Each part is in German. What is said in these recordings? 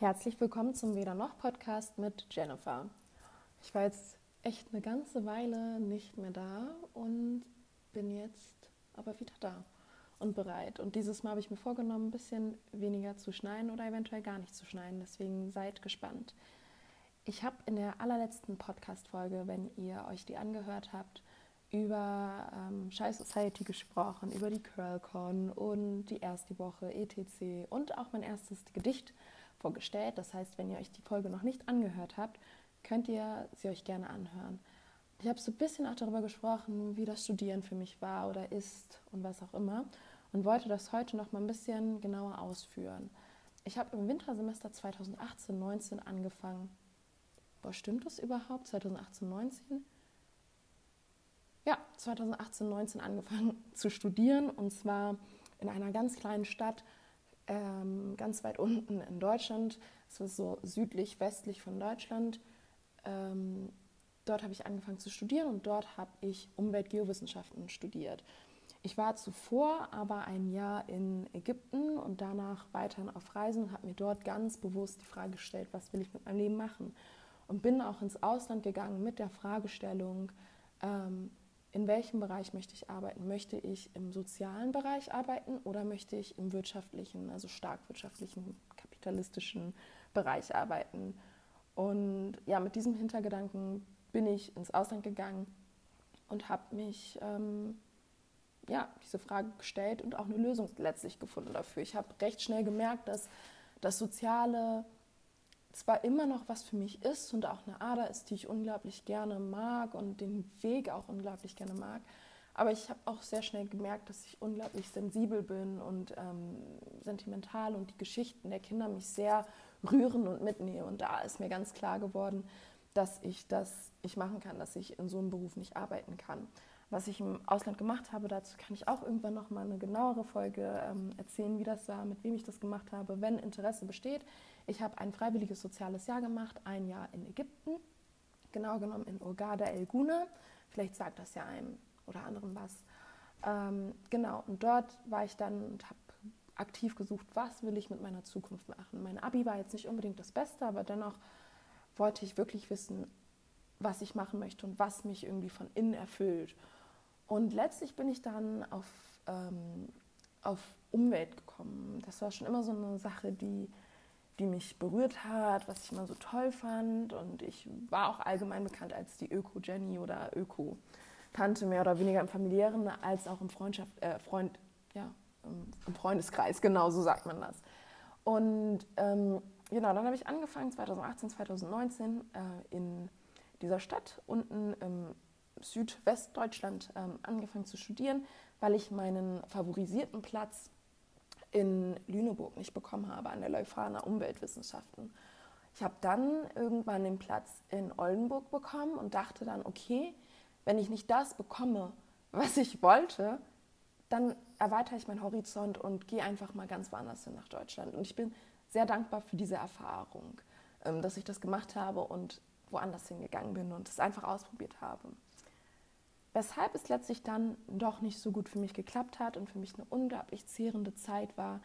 Herzlich willkommen zum Weder noch Podcast mit Jennifer. Ich war jetzt echt eine ganze Weile nicht mehr da und bin jetzt aber wieder da und bereit. Und dieses Mal habe ich mir vorgenommen, ein bisschen weniger zu schneiden oder eventuell gar nicht zu schneiden. Deswegen seid gespannt. Ich habe in der allerletzten Podcast-Folge, wenn ihr euch die angehört habt, über ähm, Shy Society gesprochen, über die CurlCon und die erste Woche ETC und auch mein erstes Gedicht vorgestellt. Das heißt, wenn ihr euch die Folge noch nicht angehört habt, könnt ihr sie euch gerne anhören. Ich habe so ein bisschen auch darüber gesprochen, wie das Studieren für mich war oder ist und was auch immer und wollte das heute noch mal ein bisschen genauer ausführen. Ich habe im Wintersemester 2018-19 angefangen. Boah, stimmt das überhaupt? 2018-19? Ja, 2018-19 angefangen zu studieren und zwar in einer ganz kleinen Stadt ähm, ganz weit unten in Deutschland. Es ist so südlich, westlich von Deutschland. Ähm, dort habe ich angefangen zu studieren und dort habe ich Umweltgeowissenschaften studiert. Ich war zuvor aber ein Jahr in Ägypten und danach weiterhin auf Reisen und habe mir dort ganz bewusst die Frage gestellt, was will ich mit meinem Leben machen? Und bin auch ins Ausland gegangen mit der Fragestellung, ähm, in welchem Bereich möchte ich arbeiten? Möchte ich im sozialen Bereich arbeiten oder möchte ich im wirtschaftlichen, also stark wirtschaftlichen, kapitalistischen Bereich arbeiten? Und ja, mit diesem Hintergedanken bin ich ins Ausland gegangen und habe mich ähm, ja, diese Frage gestellt und auch eine Lösung letztlich gefunden dafür. Ich habe recht schnell gemerkt, dass das Soziale zwar immer noch was für mich ist und auch eine Ader ist, die ich unglaublich gerne mag und den Weg auch unglaublich gerne mag, aber ich habe auch sehr schnell gemerkt, dass ich unglaublich sensibel bin und ähm, sentimental und die Geschichten der Kinder mich sehr rühren und mitnehmen. Und da ist mir ganz klar geworden, dass ich das nicht machen kann, dass ich in so einem Beruf nicht arbeiten kann. Was ich im Ausland gemacht habe, dazu kann ich auch irgendwann noch mal eine genauere Folge ähm, erzählen, wie das war, mit wem ich das gemacht habe, wenn Interesse besteht. Ich habe ein freiwilliges soziales Jahr gemacht, ein Jahr in Ägypten, genau genommen in Urgada El Guna. Vielleicht sagt das ja einem oder anderen was. Ähm, genau, und dort war ich dann und habe aktiv gesucht, was will ich mit meiner Zukunft machen. Mein Abi war jetzt nicht unbedingt das Beste, aber dennoch wollte ich wirklich wissen, was ich machen möchte und was mich irgendwie von innen erfüllt. Und letztlich bin ich dann auf, ähm, auf Umwelt gekommen. Das war schon immer so eine Sache, die die mich berührt hat, was ich immer so toll fand. Und ich war auch allgemein bekannt als die Öko-Jenny oder Öko-Tante, mehr oder weniger im familiären als auch im Freundschaft, äh, Freund, ja, im Freundeskreis, genau so sagt man das. Und ähm, genau, dann habe ich angefangen 2018, 2019 äh, in dieser Stadt unten im Südwestdeutschland ähm, angefangen zu studieren, weil ich meinen favorisierten Platz in Lüneburg nicht bekommen habe an der Leuphana Umweltwissenschaften. Ich habe dann irgendwann den Platz in Oldenburg bekommen und dachte dann, okay, wenn ich nicht das bekomme, was ich wollte, dann erweitere ich meinen Horizont und gehe einfach mal ganz woanders hin nach Deutschland. Und ich bin sehr dankbar für diese Erfahrung, ähm, dass ich das gemacht habe und woanders hingegangen bin und es einfach ausprobiert habe. Weshalb es letztlich dann doch nicht so gut für mich geklappt hat und für mich eine unglaublich zehrende Zeit war,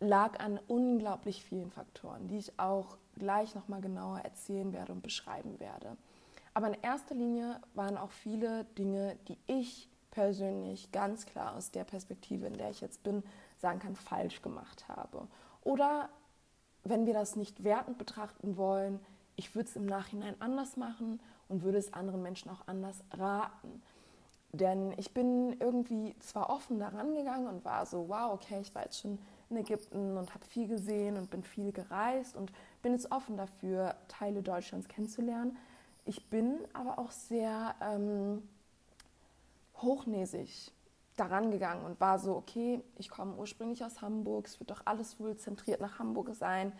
lag an unglaublich vielen Faktoren, die ich auch gleich nochmal genauer erzählen werde und beschreiben werde. Aber in erster Linie waren auch viele Dinge, die ich persönlich ganz klar aus der Perspektive, in der ich jetzt bin, sagen kann, falsch gemacht habe. Oder wenn wir das nicht wertend betrachten wollen, ich würde es im Nachhinein anders machen und würde es anderen Menschen auch anders raten. Denn ich bin irgendwie zwar offen daran gegangen und war so, wow, okay, ich war jetzt schon in Ägypten und habe viel gesehen und bin viel gereist und bin jetzt offen dafür, Teile Deutschlands kennenzulernen. Ich bin aber auch sehr ähm, hochnäsig daran gegangen und war so, okay, ich komme ursprünglich aus Hamburg, es wird doch alles wohl zentriert nach Hamburg sein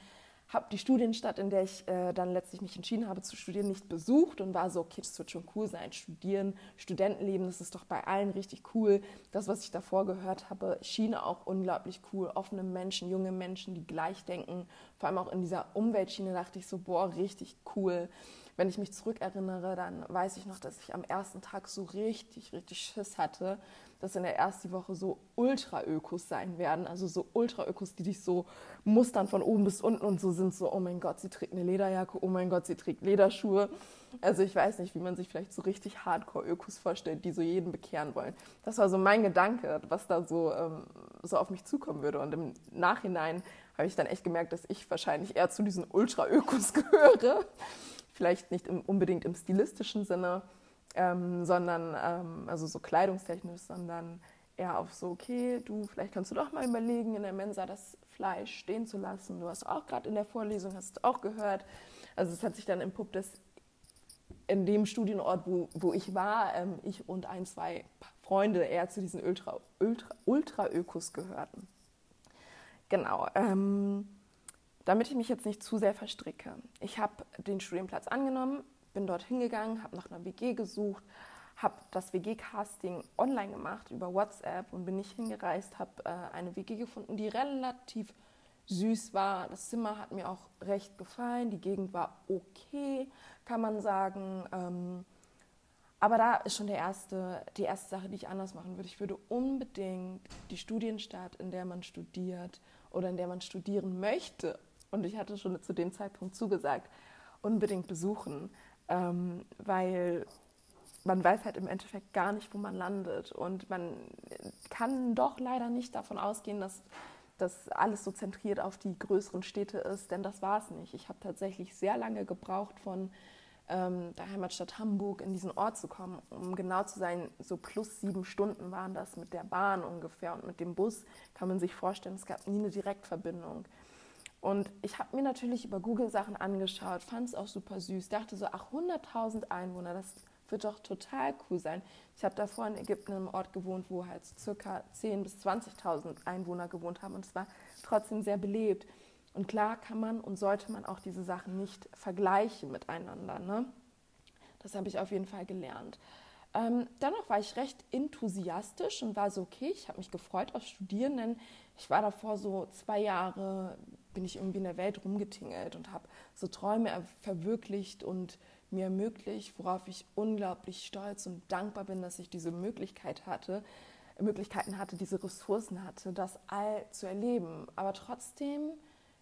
habe die Studienstadt, in der ich äh, dann letztlich mich entschieden habe zu studieren, nicht besucht und war so, okay, das wird schon cool sein, studieren, Studentenleben, das ist doch bei allen richtig cool. Das, was ich davor gehört habe, schien auch unglaublich cool. Offene Menschen, junge Menschen, die gleich denken. Vor allem auch in dieser Umweltschiene dachte ich so, boah, richtig cool. Wenn ich mich zurückerinnere, dann weiß ich noch, dass ich am ersten Tag so richtig, richtig Schiss hatte, dass in der ersten Woche so Ultra-Ökos sein werden. Also so Ultra-Ökos, die dich so mustern von oben bis unten und so sind so, oh mein Gott, sie trägt eine Lederjacke, oh mein Gott, sie trägt Lederschuhe. Also ich weiß nicht, wie man sich vielleicht so richtig Hardcore-Ökos vorstellt, die so jeden bekehren wollen. Das war so mein Gedanke, was da so, ähm, so auf mich zukommen würde. Und im Nachhinein habe ich dann echt gemerkt, dass ich wahrscheinlich eher zu diesen Ultra-Ökos gehöre. Vielleicht nicht im, unbedingt im stilistischen Sinne, ähm, sondern ähm, also so kleidungstechnisch, sondern eher auf so, okay, du, vielleicht kannst du doch mal überlegen, in der Mensa das Fleisch stehen zu lassen. Du hast auch gerade in der Vorlesung, hast auch gehört. Also es hat sich dann entpuppt, dass in dem Studienort, wo, wo ich war, ähm, ich und ein, zwei Freunde eher zu diesen Ultra, Ultra, Ultra-Ökos gehörten. Genau. Ähm, damit ich mich jetzt nicht zu sehr verstricke. Ich habe den Studienplatz angenommen, bin dort hingegangen, habe nach einer WG gesucht, habe das WG-Casting online gemacht über WhatsApp und bin nicht hingereist, habe äh, eine WG gefunden, die relativ süß war. Das Zimmer hat mir auch recht gefallen, die Gegend war okay, kann man sagen. Ähm, aber da ist schon der erste, die erste Sache, die ich anders machen würde. Ich würde unbedingt die Studienstadt, in der man studiert oder in der man studieren möchte, und ich hatte schon zu dem Zeitpunkt zugesagt, unbedingt besuchen ähm, weil man weiß halt im Endeffekt gar nicht, wo man landet. Und man kann doch leider nicht davon ausgehen, dass das alles so zentriert auf die größeren Städte ist, denn das war es nicht. Ich habe tatsächlich sehr lange gebraucht, von ähm, der Heimatstadt Hamburg in diesen Ort zu kommen. Um genau zu sein, so plus sieben Stunden waren das mit der Bahn ungefähr und mit dem Bus kann man sich vorstellen, es gab nie eine Direktverbindung. Und ich habe mir natürlich über Google Sachen angeschaut, fand es auch super süß, dachte so, ach, 100.000 Einwohner, das wird doch total cool sein. Ich habe davor in Ägypten in einem Ort gewohnt, wo halt circa 10.000 bis 20.000 Einwohner gewohnt haben und es war trotzdem sehr belebt. Und klar kann man und sollte man auch diese Sachen nicht vergleichen miteinander. Ne? Das habe ich auf jeden Fall gelernt. Ähm, dennoch war ich recht enthusiastisch und war so, okay, ich habe mich gefreut auf Studieren, denn ich war davor so zwei Jahre bin ich irgendwie in der Welt rumgetingelt und habe so Träume verwirklicht und mir ermöglicht, worauf ich unglaublich stolz und dankbar bin, dass ich diese Möglichkeit hatte, Möglichkeiten hatte, diese Ressourcen hatte, das all zu erleben. Aber trotzdem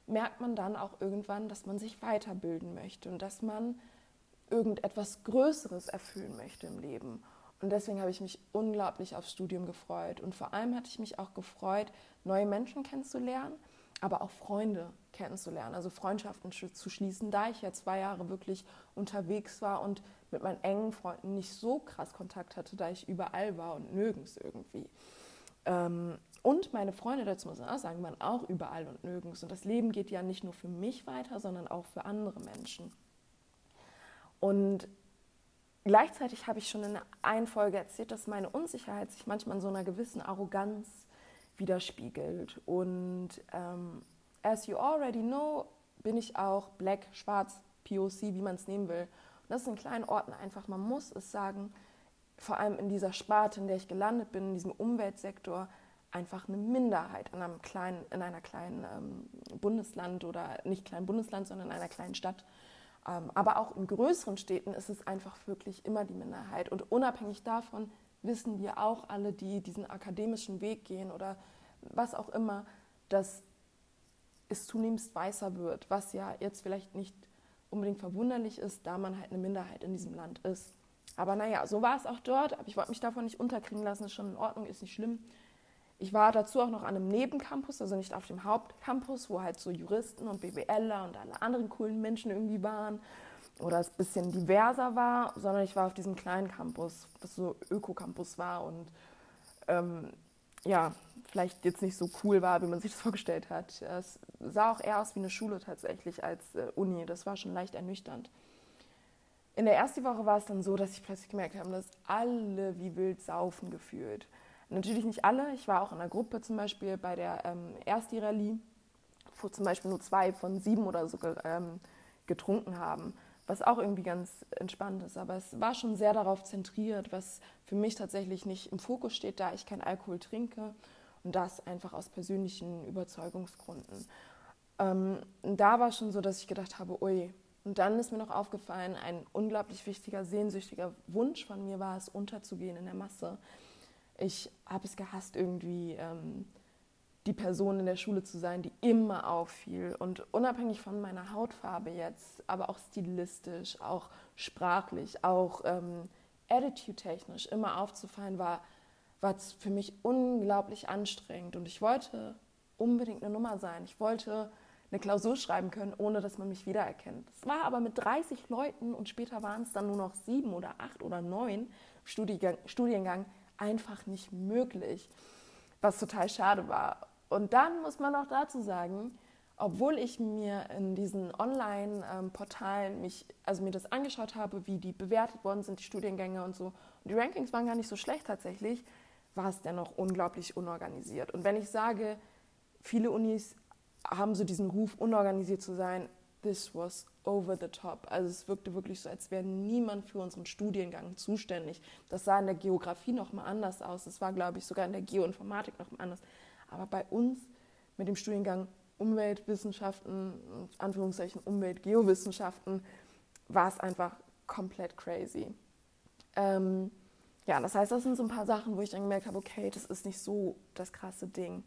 merkt man dann auch irgendwann, dass man sich weiterbilden möchte und dass man irgendetwas Größeres erfüllen möchte im Leben. Und deswegen habe ich mich unglaublich aufs Studium gefreut. Und vor allem hatte ich mich auch gefreut, neue Menschen kennenzulernen aber auch Freunde kennenzulernen, also Freundschaften zu schließen, da ich ja zwei Jahre wirklich unterwegs war und mit meinen engen Freunden nicht so krass Kontakt hatte, da ich überall war und nirgends irgendwie. Ähm, und meine Freunde, dazu muss man auch sagen, waren auch überall und nirgends. Und das Leben geht ja nicht nur für mich weiter, sondern auch für andere Menschen. Und gleichzeitig habe ich schon in einer Folge erzählt, dass meine Unsicherheit sich manchmal in so einer gewissen Arroganz widerspiegelt. Und ähm, as you already know, bin ich auch black, schwarz, POC, wie man es nehmen will. Und das ist in kleinen Orten einfach, man muss es sagen, vor allem in dieser Sparte, in der ich gelandet bin, in diesem Umweltsektor, einfach eine Minderheit in einem kleinen, in einer kleinen ähm, Bundesland oder nicht kleinen Bundesland, sondern in einer kleinen Stadt. Ähm, aber auch in größeren Städten ist es einfach wirklich immer die Minderheit. Und unabhängig davon, wissen wir auch alle, die diesen akademischen Weg gehen oder was auch immer, dass es zunehmend weißer wird, was ja jetzt vielleicht nicht unbedingt verwunderlich ist, da man halt eine Minderheit in diesem Land ist. Aber naja, so war es auch dort, aber ich wollte mich davon nicht unterkriegen lassen, ist schon in Ordnung, ist nicht schlimm. Ich war dazu auch noch an einem Nebencampus, also nicht auf dem Hauptcampus, wo halt so Juristen und BWLer und alle anderen coolen Menschen irgendwie waren oder es ein bisschen diverser war, sondern ich war auf diesem kleinen Campus, was so Öko-Campus war und ähm, ja, vielleicht jetzt nicht so cool war, wie man sich das vorgestellt hat. Es sah auch eher aus wie eine Schule tatsächlich als äh, Uni. Das war schon leicht ernüchternd. In der ersten Woche war es dann so, dass ich plötzlich gemerkt habe, dass alle wie wild saufen gefühlt. Natürlich nicht alle. Ich war auch in einer Gruppe zum Beispiel bei der ähm, Ersti-Rallye, wo zum Beispiel nur zwei von sieben oder so ähm, getrunken haben was auch irgendwie ganz entspannt ist. Aber es war schon sehr darauf zentriert, was für mich tatsächlich nicht im Fokus steht, da ich keinen Alkohol trinke und das einfach aus persönlichen Überzeugungsgründen. Ähm, da war schon so, dass ich gedacht habe, ui. Und dann ist mir noch aufgefallen, ein unglaublich wichtiger, sehnsüchtiger Wunsch von mir war es, unterzugehen in der Masse. Ich habe es gehasst, irgendwie ähm, die Person in der Schule zu sein, die immer auffiel. Und unabhängig von meiner Hautfarbe jetzt, aber auch stilistisch, auch sprachlich, auch ähm, attitude-technisch immer aufzufallen, war, war es für mich unglaublich anstrengend. Und ich wollte unbedingt eine Nummer sein. Ich wollte eine Klausur schreiben können, ohne dass man mich wiedererkennt. Es war aber mit 30 Leuten und später waren es dann nur noch sieben oder acht oder neun Studiengang, Studiengang einfach nicht möglich, was total schade war. Und dann muss man auch dazu sagen, obwohl ich mir in diesen Online-Portalen mich, also mir das angeschaut habe, wie die bewertet worden sind, die Studiengänge und so, und die Rankings waren gar nicht so schlecht tatsächlich, war es dennoch unglaublich unorganisiert. Und wenn ich sage, viele Unis haben so diesen Ruf, unorganisiert zu sein, this was over the top. Also es wirkte wirklich so, als wäre niemand für unseren Studiengang zuständig. Das sah in der Geografie nochmal anders aus. Das war, glaube ich, sogar in der Geoinformatik nochmal anders. Aber bei uns mit dem Studiengang Umweltwissenschaften, Anführungszeichen Umweltgeowissenschaften, war es einfach komplett crazy. Ähm, ja, das heißt, das sind so ein paar Sachen, wo ich dann gemerkt habe, okay, das ist nicht so das krasse Ding.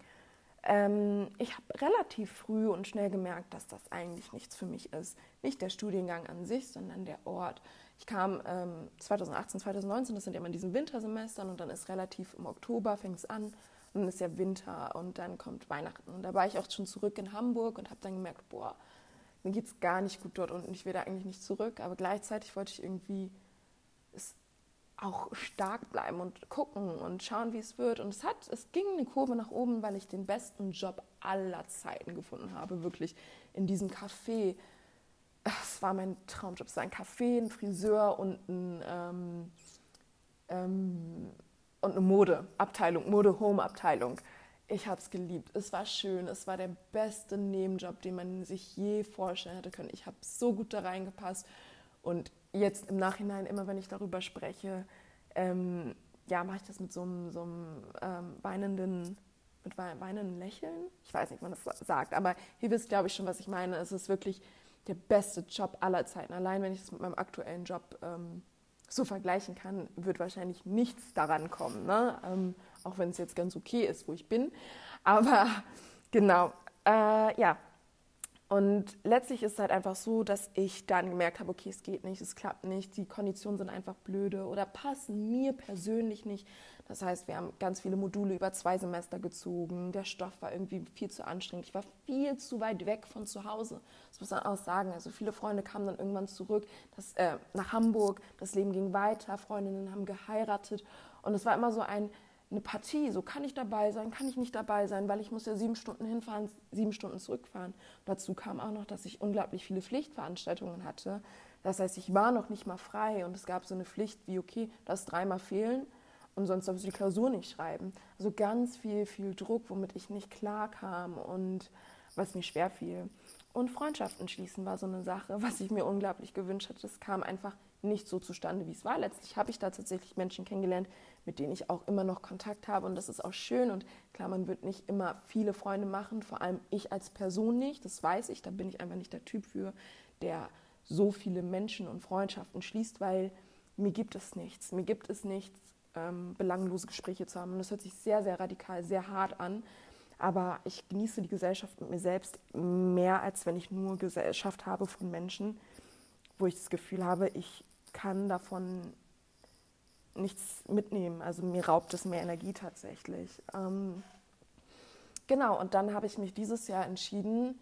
Ähm, ich habe relativ früh und schnell gemerkt, dass das eigentlich nichts für mich ist. Nicht der Studiengang an sich, sondern der Ort. Ich kam ähm, 2018, 2019, das sind ja immer in diesen Wintersemestern und dann ist relativ im Oktober, fängt es an, und dann ist ja Winter und dann kommt Weihnachten. Und da war ich auch schon zurück in Hamburg und habe dann gemerkt, boah, mir geht es gar nicht gut dort und ich will da eigentlich nicht zurück. Aber gleichzeitig wollte ich irgendwie auch stark bleiben und gucken und schauen, wie es wird. Und es hat, es ging eine Kurve nach oben, weil ich den besten Job aller Zeiten gefunden habe, wirklich in diesem Café. Es war mein Traumjob. Es war ein Café, ein Friseur und ein ähm, ähm, und eine Modeabteilung, Mode-Home-Abteilung. Ich habe es geliebt. Es war schön. Es war der beste Nebenjob, den man sich je vorstellen hätte können. Ich habe so gut da reingepasst. Und jetzt im Nachhinein, immer wenn ich darüber spreche, ähm, ja, mache ich das mit so einem, so einem ähm, weinenden, mit weinenden Lächeln. Ich weiß nicht, wie man das sagt, aber ihr wisst, glaube ich, schon, was ich meine. Es ist wirklich der beste Job aller Zeiten. Allein wenn ich das mit meinem aktuellen Job ähm, so vergleichen kann, wird wahrscheinlich nichts daran kommen. Ne? Ähm, auch wenn es jetzt ganz okay ist, wo ich bin. Aber genau, äh, ja. Und letztlich ist es halt einfach so, dass ich dann gemerkt habe, okay, es geht nicht, es klappt nicht, die Konditionen sind einfach blöde oder passen mir persönlich nicht. Das heißt, wir haben ganz viele Module über zwei Semester gezogen. Der Stoff war irgendwie viel zu anstrengend. Ich war viel zu weit weg von zu Hause. Das muss man auch sagen. Also viele Freunde kamen dann irgendwann zurück das, äh, nach Hamburg. Das Leben ging weiter. Freundinnen haben geheiratet. Und es war immer so ein, eine Partie. So kann ich dabei sein, kann ich nicht dabei sein, weil ich muss ja sieben Stunden hinfahren, sieben Stunden zurückfahren. dazu kam auch noch, dass ich unglaublich viele Pflichtveranstaltungen hatte. Das heißt, ich war noch nicht mal frei und es gab so eine Pflicht wie, okay, das dreimal fehlen und sonst darfst du die Klausur nicht schreiben. Also ganz viel, viel Druck, womit ich nicht klar kam und was mir schwer fiel. Und Freundschaften schließen war so eine Sache, was ich mir unglaublich gewünscht hatte. Das kam einfach nicht so zustande, wie es war. Letztlich habe ich da tatsächlich Menschen kennengelernt, mit denen ich auch immer noch Kontakt habe und das ist auch schön. Und klar, man wird nicht immer viele Freunde machen, vor allem ich als Person nicht, das weiß ich, da bin ich einfach nicht der Typ für, der so viele Menschen und Freundschaften schließt, weil mir gibt es nichts. Mir gibt es nichts, ähm, belanglose Gespräche zu haben. Und das hört sich sehr, sehr radikal, sehr hart an. Aber ich genieße die Gesellschaft mit mir selbst mehr, als wenn ich nur Gesellschaft habe von Menschen, wo ich das Gefühl habe, ich kann davon nichts mitnehmen. Also mir raubt es mehr Energie tatsächlich. Ähm, genau, und dann habe ich mich dieses Jahr entschieden,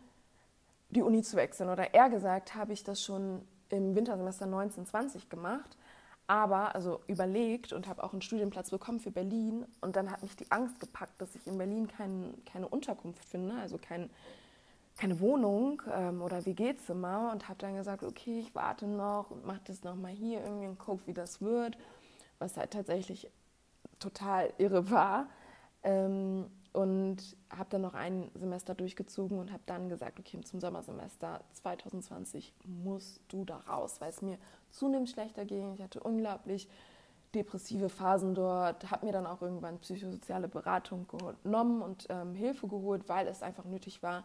die Uni zu wechseln. Oder eher gesagt, habe ich das schon im Wintersemester 1920 gemacht aber also überlegt und habe auch einen Studienplatz bekommen für Berlin. Und dann hat mich die Angst gepackt, dass ich in Berlin kein, keine Unterkunft finde, also kein, keine Wohnung ähm, oder WG-Zimmer. Und habe dann gesagt, okay, ich warte noch und mache das nochmal hier irgendwie und gucke, wie das wird. Was halt tatsächlich total irre war. Ähm, und habe dann noch ein Semester durchgezogen und habe dann gesagt, okay, zum Sommersemester 2020 musst du da raus, weil es mir zunehmend schlechter ging. Ich hatte unglaublich depressive Phasen dort, habe mir dann auch irgendwann psychosoziale Beratung genommen und ähm, Hilfe geholt, weil es einfach nötig war,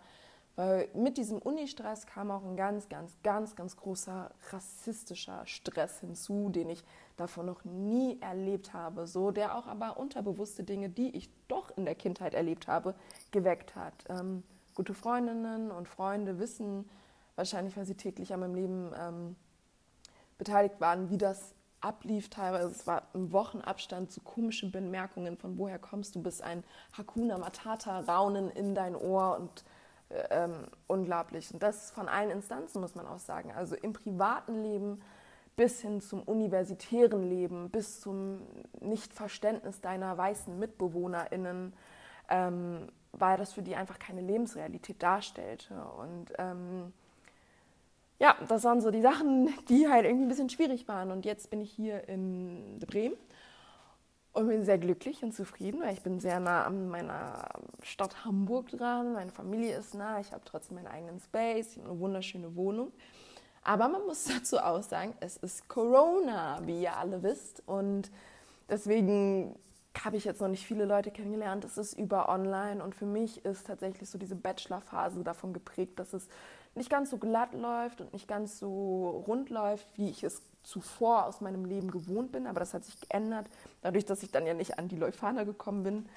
Weil mit diesem Uni-Stress kam auch ein ganz, ganz, ganz, ganz großer rassistischer Stress hinzu, den ich davon noch nie erlebt habe. So, der auch aber unterbewusste Dinge, die ich doch in der Kindheit erlebt habe, geweckt hat. Ähm, gute Freundinnen und Freunde wissen wahrscheinlich, weil sie täglich an meinem Leben ähm, beteiligt waren, wie das ablief teilweise. Es war im Wochenabstand zu komischen Bemerkungen von woher kommst du, bis ein Hakuna Matata Raunen in dein Ohr und ähm, unglaublich. Und das von allen Instanzen, muss man auch sagen. Also im privaten Leben bis hin zum universitären Leben, bis zum Nichtverständnis deiner weißen MitbewohnerInnen, ähm, weil das für die einfach keine Lebensrealität darstellte. Und ähm, ja, das waren so die Sachen, die halt irgendwie ein bisschen schwierig waren. Und jetzt bin ich hier in Bremen und bin sehr glücklich und zufrieden, weil ich bin sehr nah an meiner Stadt Hamburg dran. Meine Familie ist nah, ich habe trotzdem meinen eigenen Space, eine wunderschöne Wohnung. Aber man muss dazu auch sagen, es ist Corona, wie ihr alle wisst. Und deswegen habe ich jetzt noch nicht viele Leute kennengelernt. Es ist über online und für mich ist tatsächlich so diese Bachelorphase davon geprägt, dass es nicht ganz so glatt läuft und nicht ganz so rund läuft, wie ich es zuvor aus meinem Leben gewohnt bin. Aber das hat sich geändert, dadurch, dass ich dann ja nicht an die Leuphana gekommen bin.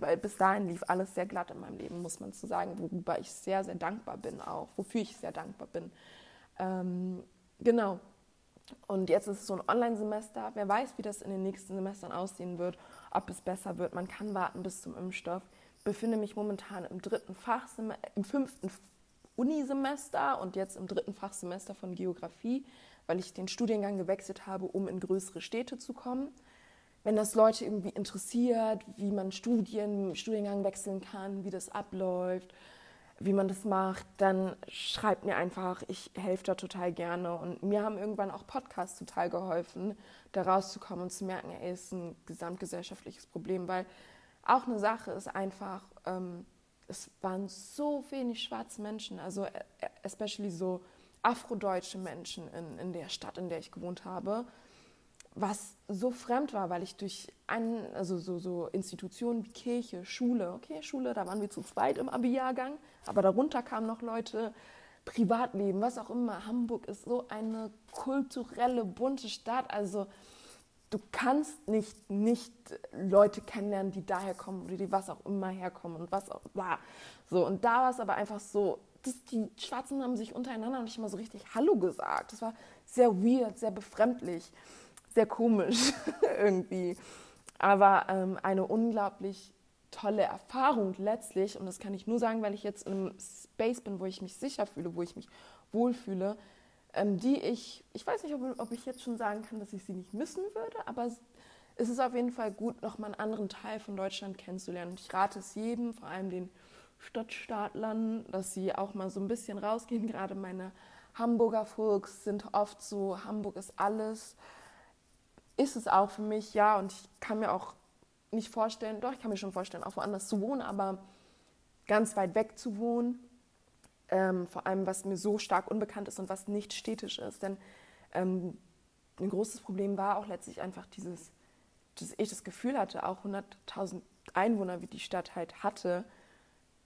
weil bis dahin lief alles sehr glatt in meinem Leben, muss man zu sagen, worüber ich sehr, sehr dankbar bin auch, wofür ich sehr dankbar bin. Ähm, genau. Und jetzt ist es so ein Online-Semester. Wer weiß, wie das in den nächsten Semestern aussehen wird, ob es besser wird. Man kann warten bis zum Impfstoff. Ich befinde mich momentan im dritten Fachsemester, im fünften Unisemester und jetzt im dritten Fachsemester von Geografie, weil ich den Studiengang gewechselt habe, um in größere Städte zu kommen. Wenn das Leute irgendwie interessiert, wie man Studien, Studiengang wechseln kann, wie das abläuft, wie man das macht, dann schreibt mir einfach. Ich helfe da total gerne. Und mir haben irgendwann auch Podcasts total geholfen, da rauszukommen und zu merken, ey, ist ein gesamtgesellschaftliches Problem, weil auch eine Sache ist einfach, ähm, es waren so wenig schwarze Menschen, also äh, especially so afrodeutsche Menschen in, in der Stadt, in der ich gewohnt habe, was so fremd war, weil ich durch ein, also so, so Institutionen wie Kirche, Schule, okay, Schule, da waren wir zu zweit im Abi-Jahrgang, aber darunter kamen noch Leute, Privatleben, was auch immer. Hamburg ist so eine kulturelle, bunte Stadt, also du kannst nicht nicht Leute kennenlernen, die daher kommen oder die was auch immer herkommen und was auch war. So und da war es aber einfach so, das, die Schwarzen haben sich untereinander nicht immer so richtig Hallo gesagt. Das war sehr weird, sehr befremdlich, sehr komisch irgendwie. Aber ähm, eine unglaublich tolle Erfahrung letztlich und das kann ich nur sagen, weil ich jetzt in einem Space bin, wo ich mich sicher fühle, wo ich mich wohlfühle ähm, die ich, ich weiß nicht, ob, ob, ich jetzt schon sagen kann, dass ich sie nicht missen würde, aber es ist auf jeden Fall gut, nochmal einen anderen Teil von Deutschland kennenzulernen. Und ich rate es jedem, vor allem den Stadtstaatlern, dass sie auch mal so ein bisschen rausgehen. Gerade meine Hamburger Folks sind oft so, Hamburg ist alles. Ist es auch für mich, ja, und ich kann mir auch nicht vorstellen, doch, ich kann mir schon vorstellen, auch woanders zu wohnen, aber ganz weit weg zu wohnen ähm, vor allem was mir so stark unbekannt ist und was nicht städtisch ist. Denn ähm, ein großes Problem war auch letztlich einfach dieses, dass ich das Gefühl hatte, auch 100.000 Einwohner, wie die Stadt halt hatte,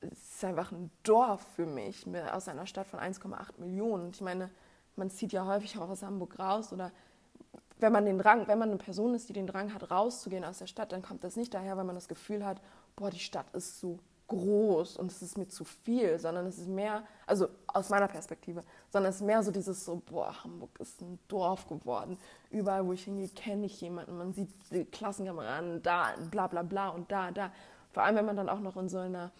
es ist einfach ein Dorf für mich aus einer Stadt von 1,8 Millionen. Ich meine, man zieht ja häufig auch aus Hamburg raus oder wenn man den Drang, wenn man eine Person ist, die den Drang hat, rauszugehen aus der Stadt, dann kommt das nicht daher, weil man das Gefühl hat, boah, die Stadt ist so groß und es ist mir zu viel, sondern es ist mehr, also aus meiner Perspektive, sondern es ist mehr so dieses so, boah, Hamburg ist ein Dorf geworden. Überall, wo ich hingehe, kenne ich jemanden. Man sieht die Klassenkameraden da, bla bla bla und da, da. Vor allem, wenn man dann auch noch in so einer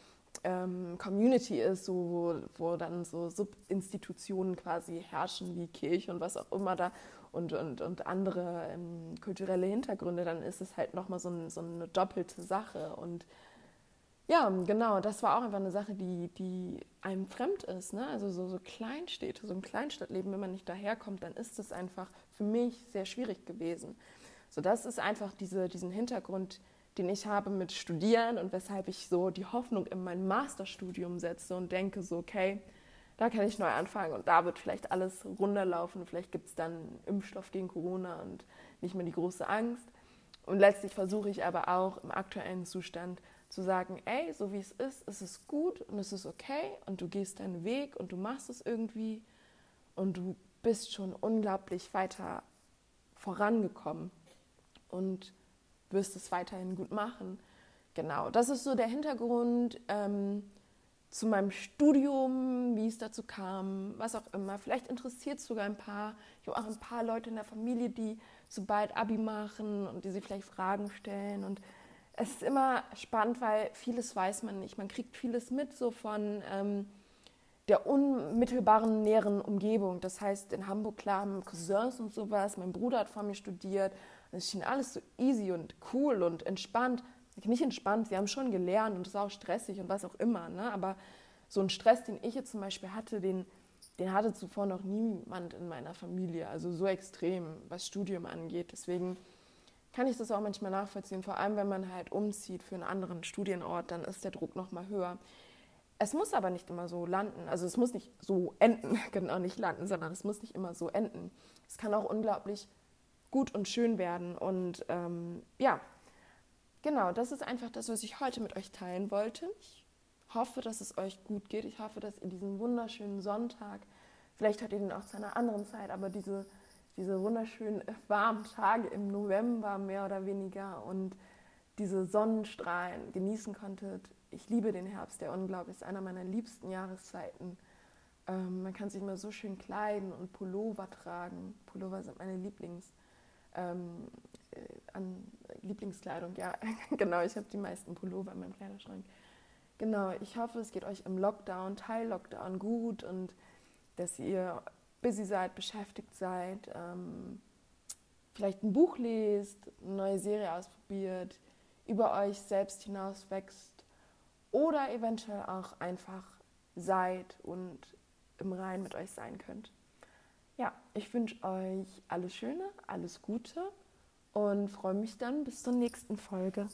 ähm, Community ist, so, wo, wo dann so Subinstitutionen quasi herrschen, wie Kirche und was auch immer da und, und, und andere ähm, kulturelle Hintergründe, dann ist es halt nochmal so, ein, so eine doppelte Sache und ja, genau, das war auch einfach eine Sache, die, die einem fremd ist. Ne? Also so, so Kleinstädte, so ein Kleinstadtleben, wenn man nicht daherkommt, dann ist es einfach für mich sehr schwierig gewesen. So, das ist einfach diese, diesen Hintergrund, den ich habe mit Studieren und weshalb ich so die Hoffnung in mein Masterstudium setze und denke so, okay, da kann ich neu anfangen und da wird vielleicht alles runterlaufen. Vielleicht gibt es dann Impfstoff gegen Corona und nicht mehr die große Angst. Und letztlich versuche ich aber auch im aktuellen Zustand zu sagen, ey, so wie es ist, ist es gut und es ist okay und du gehst deinen Weg und du machst es irgendwie und du bist schon unglaublich weiter vorangekommen und wirst es weiterhin gut machen. Genau, das ist so der Hintergrund ähm, zu meinem Studium, wie es dazu kam, was auch immer. Vielleicht interessiert es sogar ein paar. Ich habe auch ein paar Leute in der Familie, die so bald Abi machen und die sich vielleicht Fragen stellen und es ist immer spannend, weil vieles weiß man nicht. Man kriegt vieles mit so von ähm, der unmittelbaren näheren Umgebung. Das heißt, in Hamburg, klar, haben Cousins und sowas. Mein Bruder hat vor mir studiert. Es schien alles so easy und cool und entspannt. Nicht entspannt, wir haben schon gelernt und es war auch stressig und was auch immer. Ne? Aber so ein Stress, den ich jetzt zum Beispiel hatte, den, den hatte zuvor noch niemand in meiner Familie. Also so extrem, was Studium angeht. Deswegen kann ich das auch manchmal nachvollziehen. Vor allem, wenn man halt umzieht für einen anderen Studienort, dann ist der Druck noch mal höher. Es muss aber nicht immer so landen. Also es muss nicht so enden, genau nicht landen, sondern es muss nicht immer so enden. Es kann auch unglaublich gut und schön werden. Und ähm, ja, genau, das ist einfach das, was ich heute mit euch teilen wollte. Ich hoffe, dass es euch gut geht. Ich hoffe, dass ihr diesen wunderschönen Sonntag, vielleicht hört ihr den auch zu einer anderen Zeit, aber diese diese wunderschönen äh, warmen Tage im November mehr oder weniger und diese Sonnenstrahlen genießen konntet. Ich liebe den Herbst, der unglaublich ist einer meiner liebsten Jahreszeiten. Ähm, man kann sich immer so schön kleiden und Pullover tragen. Pullover sind meine Lieblings, ähm, äh, an Lieblingskleidung. Ja, genau, ich habe die meisten Pullover in meinem Kleiderschrank. Genau, ich hoffe, es geht euch im Lockdown, Teil-Lockdown gut und dass ihr busy seid, beschäftigt seid, ähm, vielleicht ein Buch lest, eine neue Serie ausprobiert, über euch selbst hinaus wächst oder eventuell auch einfach seid und im Rein mit euch sein könnt. Ja, ich wünsche euch alles Schöne, alles Gute und freue mich dann bis zur nächsten Folge.